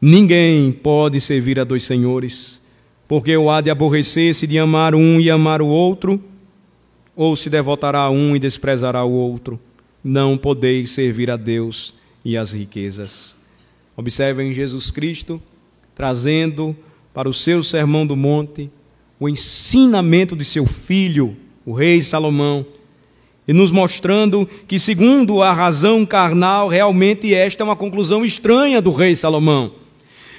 Ninguém pode servir a dois senhores, porque ou há de aborrecer-se de amar um e amar o outro, ou se devotará a um e desprezará o outro. Não podeis servir a Deus e as riquezas. Observem Jesus Cristo trazendo para o seu sermão do monte o ensinamento de seu filho, o rei Salomão e nos mostrando que, segundo a razão carnal, realmente esta é uma conclusão estranha do rei Salomão.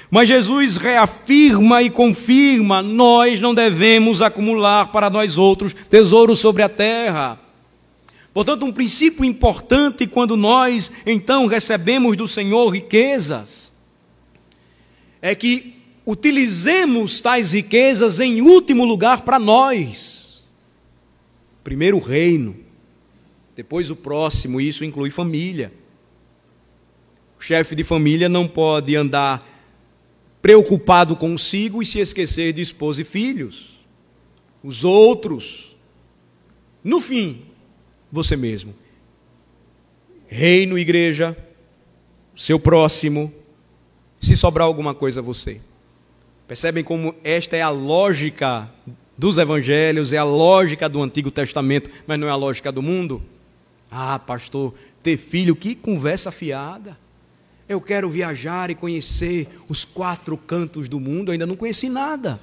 Mas Jesus reafirma e confirma: nós não devemos acumular para nós outros tesouros sobre a terra. Portanto, um princípio importante quando nós então recebemos do Senhor riquezas é que utilizemos tais riquezas em último lugar para nós. Primeiro o reino depois o próximo, isso inclui família. O chefe de família não pode andar preocupado consigo e se esquecer de esposa e filhos. Os outros. No fim, você mesmo. Reino, igreja, seu próximo, se sobrar alguma coisa, você. Percebem como esta é a lógica dos evangelhos, é a lógica do Antigo Testamento, mas não é a lógica do mundo? Ah, pastor, ter filho, que conversa fiada. Eu quero viajar e conhecer os quatro cantos do mundo, eu ainda não conheci nada.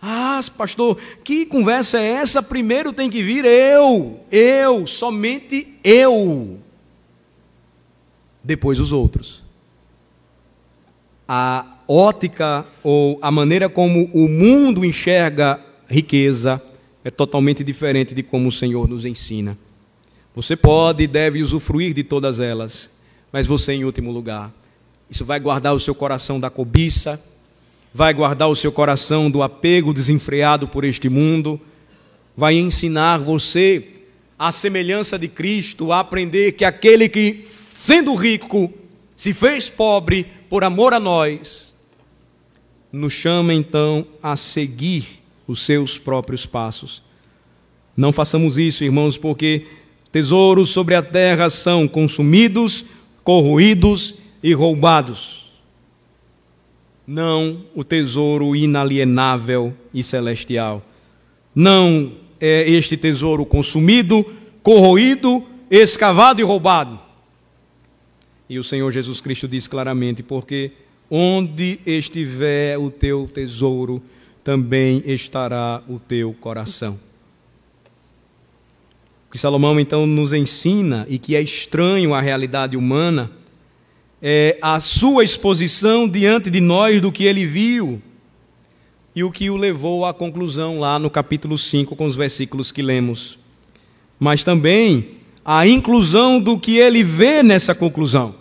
Ah, pastor, que conversa é essa? Primeiro tem que vir eu, eu, somente eu. Depois os outros. A ótica ou a maneira como o mundo enxerga riqueza é totalmente diferente de como o Senhor nos ensina. Você pode e deve usufruir de todas elas, mas você em último lugar. Isso vai guardar o seu coração da cobiça, vai guardar o seu coração do apego desenfreado por este mundo, vai ensinar você, à semelhança de Cristo, a aprender que aquele que, sendo rico, se fez pobre por amor a nós, nos chama então a seguir os seus próprios passos. Não façamos isso, irmãos, porque Tesouros sobre a terra são consumidos, corroídos e roubados. Não o tesouro inalienável e celestial. Não é este tesouro consumido, corroído, escavado e roubado. E o Senhor Jesus Cristo diz claramente: porque onde estiver o teu tesouro, também estará o teu coração que Salomão então nos ensina e que é estranho à realidade humana é a sua exposição diante de nós do que ele viu e o que o levou à conclusão lá no capítulo 5 com os versículos que lemos. Mas também a inclusão do que ele vê nessa conclusão.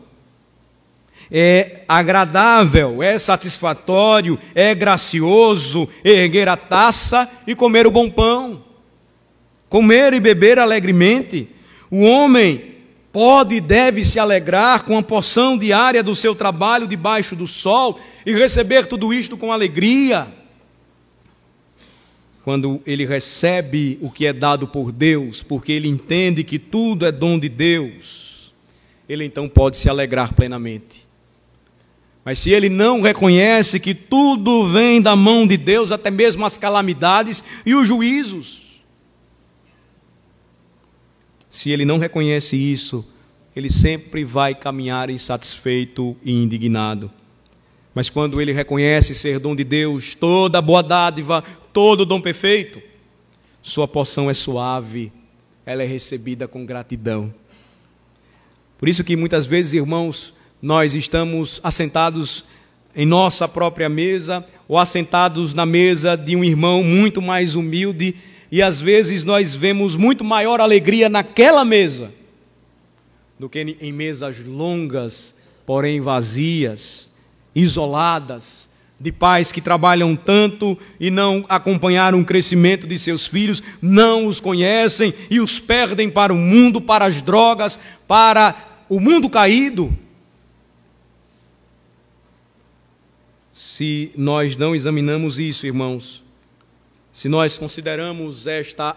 É agradável, é satisfatório, é gracioso erguer a taça e comer o bom pão comer e beber alegremente. O homem pode e deve se alegrar com a porção diária do seu trabalho debaixo do sol e receber tudo isto com alegria. quando ele recebe o que é dado por Deus, porque ele entende que tudo é dom de Deus, ele então pode se alegrar plenamente. Mas se ele não reconhece que tudo vem da mão de Deus, até mesmo as calamidades e os juízos, se ele não reconhece isso, ele sempre vai caminhar insatisfeito e indignado. Mas quando ele reconhece ser dom de Deus, toda boa dádiva, todo dom perfeito, sua porção é suave, ela é recebida com gratidão. Por isso que muitas vezes, irmãos, nós estamos assentados em nossa própria mesa ou assentados na mesa de um irmão muito mais humilde e às vezes nós vemos muito maior alegria naquela mesa do que em mesas longas, porém vazias, isoladas, de pais que trabalham tanto e não acompanharam o crescimento de seus filhos, não os conhecem e os perdem para o mundo, para as drogas, para o mundo caído. se nós não examinamos isso, irmãos, se nós consideramos esta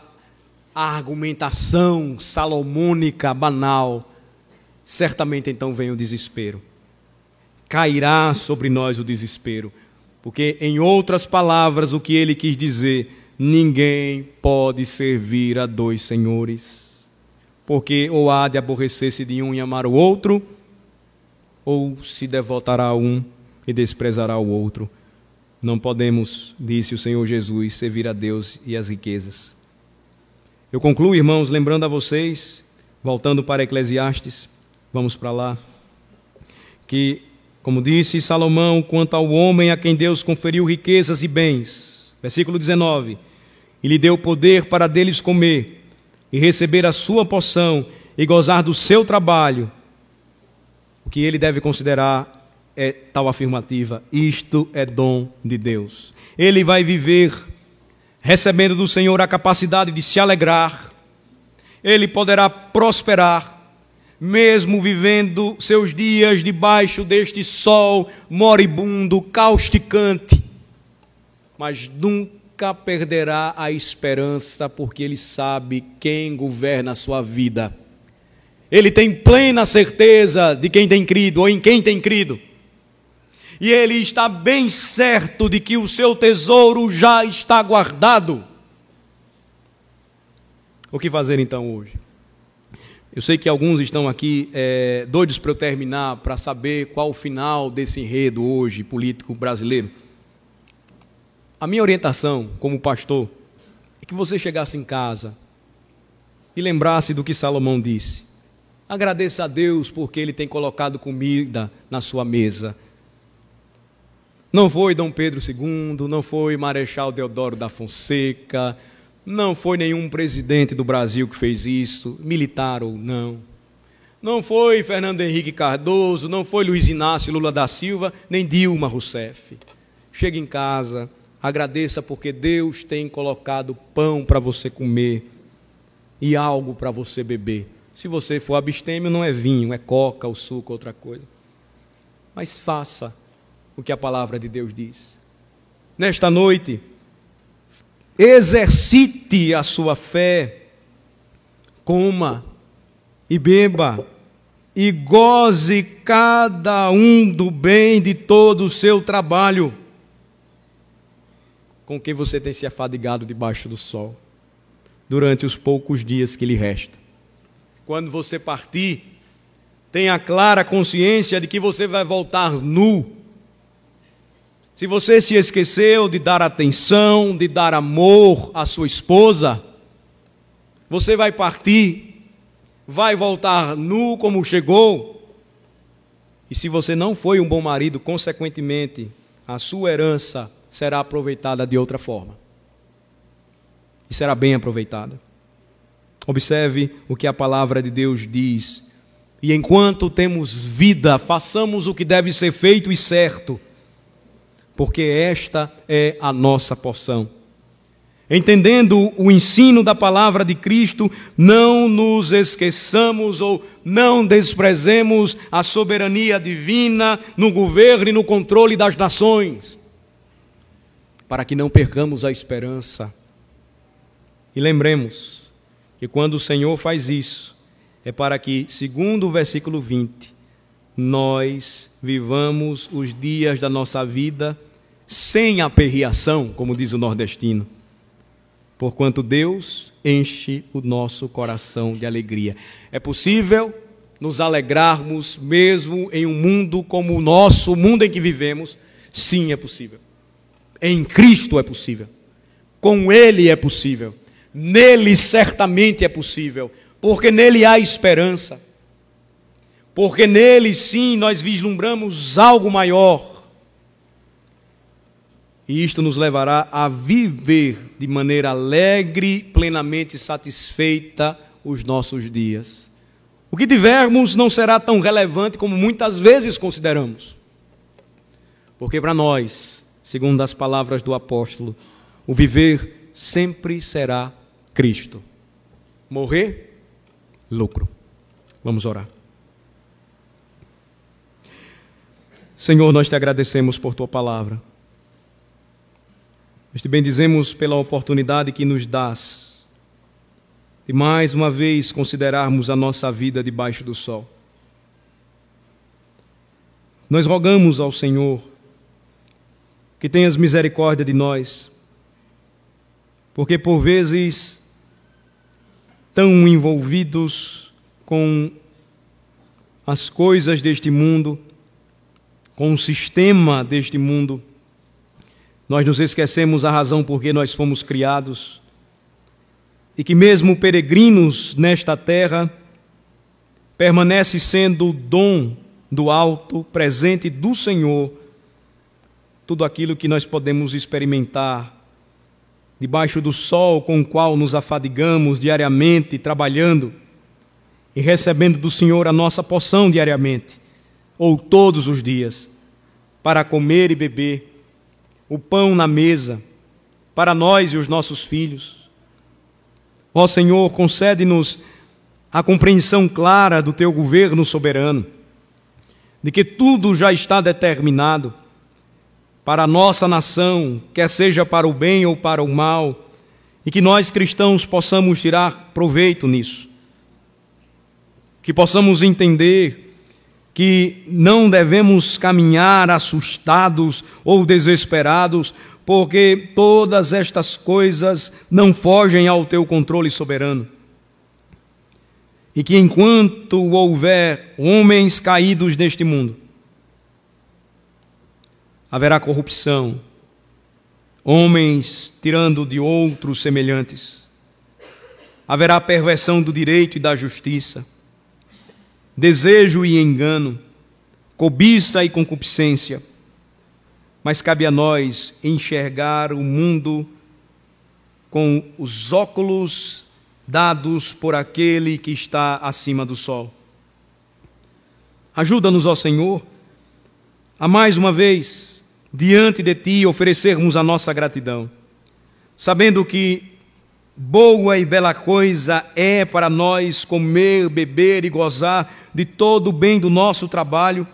argumentação salomônica banal, certamente então vem o desespero. Cairá sobre nós o desespero, porque, em outras palavras, o que ele quis dizer, ninguém pode servir a dois senhores, porque ou há de aborrecer-se de um e amar o outro, ou se devotará a um e desprezará o outro. Não podemos, disse o Senhor Jesus, servir a Deus e as riquezas. Eu concluo, irmãos, lembrando a vocês, voltando para Eclesiastes, vamos para lá, que, como disse Salomão, quanto ao homem a quem Deus conferiu riquezas e bens, versículo 19, e lhe deu poder para deles comer, e receber a sua porção, e gozar do seu trabalho, o que ele deve considerar é tal afirmativa: isto é dom de Deus. Ele vai viver recebendo do Senhor a capacidade de se alegrar, ele poderá prosperar, mesmo vivendo seus dias debaixo deste sol moribundo, causticante, mas nunca perderá a esperança, porque ele sabe quem governa a sua vida. Ele tem plena certeza de quem tem crido ou em quem tem crido e ele está bem certo de que o seu tesouro já está guardado. O que fazer então hoje? Eu sei que alguns estão aqui é, doidos para eu terminar, para saber qual o final desse enredo hoje político brasileiro. A minha orientação como pastor é que você chegasse em casa e lembrasse do que Salomão disse. Agradeça a Deus porque Ele tem colocado comida na sua mesa não foi Dom Pedro II, não foi Marechal Deodoro da Fonseca, não foi nenhum presidente do Brasil que fez isso, militar ou não. Não foi Fernando Henrique Cardoso, não foi Luiz Inácio Lula da Silva, nem Dilma Rousseff. Chegue em casa, agradeça porque Deus tem colocado pão para você comer e algo para você beber. Se você for abstêmio, não é vinho, é coca, o suco, outra coisa. Mas faça o que a palavra de Deus diz. Nesta noite, exercite a sua fé, coma e beba, e goze cada um do bem de todo o seu trabalho, com que você tem se afadigado debaixo do sol, durante os poucos dias que lhe resta. Quando você partir, tenha clara consciência de que você vai voltar nu se você se esqueceu de dar atenção, de dar amor à sua esposa, você vai partir, vai voltar nu como chegou. E se você não foi um bom marido, consequentemente, a sua herança será aproveitada de outra forma. E será bem aproveitada. Observe o que a palavra de Deus diz. E enquanto temos vida, façamos o que deve ser feito e certo porque esta é a nossa porção. Entendendo o ensino da palavra de Cristo, não nos esqueçamos ou não desprezemos a soberania divina no governo e no controle das nações, para que não percamos a esperança, E lembremos que quando o Senhor faz isso, é para que, segundo o versículo 20, nós vivamos os dias da nossa vida sem aperreação, como diz o nordestino, porquanto Deus enche o nosso coração de alegria. É possível nos alegrarmos mesmo em um mundo como o nosso, o mundo em que vivemos? Sim, é possível. Em Cristo é possível. Com Ele é possível. Nele certamente é possível, porque nele há esperança. Porque nele sim nós vislumbramos algo maior. E isto nos levará a viver de maneira alegre, plenamente satisfeita os nossos dias. O que tivermos não será tão relevante como muitas vezes consideramos. Porque para nós, segundo as palavras do apóstolo, o viver sempre será Cristo. Morrer, lucro. Vamos orar. Senhor, nós te agradecemos por tua palavra. Nós te bendizemos pela oportunidade que nos dás de mais uma vez considerarmos a nossa vida debaixo do sol. Nós rogamos ao Senhor que tenhas misericórdia de nós, porque por vezes tão envolvidos com as coisas deste mundo, com o sistema deste mundo, nós nos esquecemos a razão por que nós fomos criados e que, mesmo peregrinos nesta terra, permanece sendo o dom do alto, presente do Senhor, tudo aquilo que nós podemos experimentar debaixo do sol com o qual nos afadigamos diariamente, trabalhando e recebendo do Senhor a nossa porção diariamente, ou todos os dias, para comer e beber, o pão na mesa, para nós e os nossos filhos. Ó Senhor, concede-nos a compreensão clara do teu governo soberano, de que tudo já está determinado para a nossa nação, quer seja para o bem ou para o mal, e que nós cristãos possamos tirar proveito nisso. Que possamos entender que não devemos caminhar assustados ou desesperados, porque todas estas coisas não fogem ao teu controle soberano. E que enquanto houver homens caídos neste mundo, haverá corrupção, homens tirando de outros semelhantes, haverá perversão do direito e da justiça, desejo e engano, cobiça e concupiscência. Mas cabe a nós enxergar o mundo com os óculos dados por aquele que está acima do sol. Ajuda-nos, ó Senhor, a mais uma vez diante de Ti oferecermos a nossa gratidão, sabendo que boa e bela coisa é para nós comer, beber e gozar de todo o bem do nosso trabalho,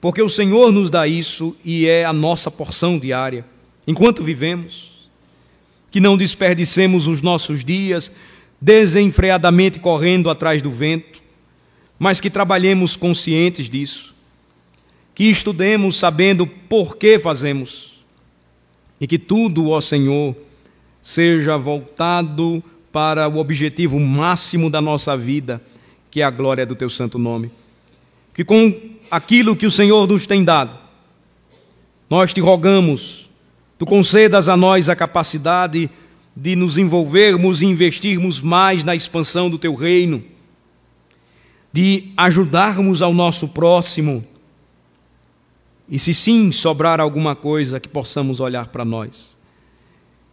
porque o Senhor nos dá isso e é a nossa porção diária, enquanto vivemos. Que não desperdicemos os nossos dias desenfreadamente correndo atrás do vento, mas que trabalhemos conscientes disso que estudemos sabendo por que fazemos, e que tudo, ó Senhor, seja voltado para o objetivo máximo da nossa vida, que é a glória do Teu santo nome. Que com aquilo que o Senhor nos tem dado, nós te rogamos, tu concedas a nós a capacidade de nos envolvermos e investirmos mais na expansão do Teu reino, de ajudarmos ao nosso próximo e se sim sobrar alguma coisa, que possamos olhar para nós.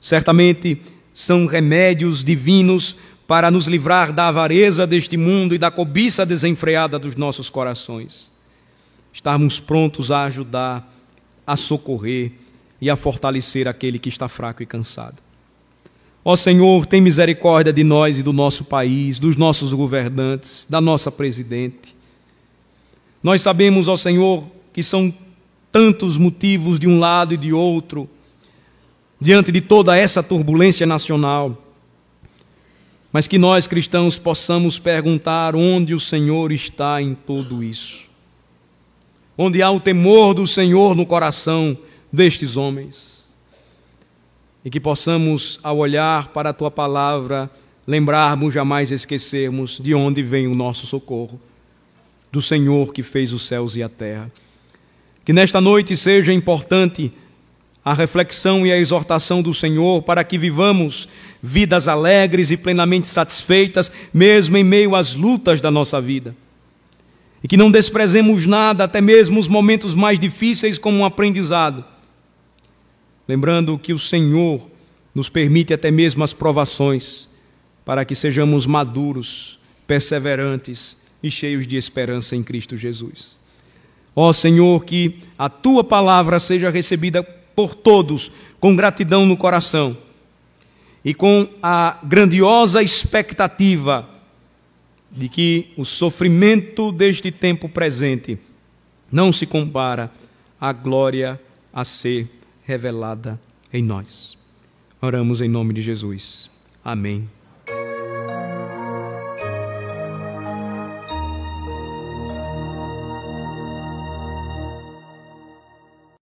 Certamente são remédios divinos para nos livrar da avareza deste mundo e da cobiça desenfreada dos nossos corações. Estarmos prontos a ajudar, a socorrer e a fortalecer aquele que está fraco e cansado. Ó Senhor, tem misericórdia de nós e do nosso país, dos nossos governantes, da nossa presidente. Nós sabemos, ó Senhor, que são tantos motivos de um lado e de outro, diante de toda essa turbulência nacional. mas que nós cristãos possamos perguntar onde o Senhor está em tudo isso. Onde há o temor do Senhor no coração destes homens. E que possamos, ao olhar para a tua palavra, lembrarmos, jamais esquecermos de onde vem o nosso socorro do Senhor que fez os céus e a terra. Que nesta noite seja importante a reflexão e a exortação do Senhor para que vivamos vidas alegres e plenamente satisfeitas, mesmo em meio às lutas da nossa vida. E que não desprezemos nada, até mesmo os momentos mais difíceis, como um aprendizado. Lembrando que o Senhor nos permite até mesmo as provações, para que sejamos maduros, perseverantes e cheios de esperança em Cristo Jesus. Ó Senhor, que a tua palavra seja recebida por todos com gratidão no coração e com a grandiosa expectativa de que o sofrimento deste tempo presente não se compara à glória a ser revelada em nós. Oramos em nome de Jesus. Amém.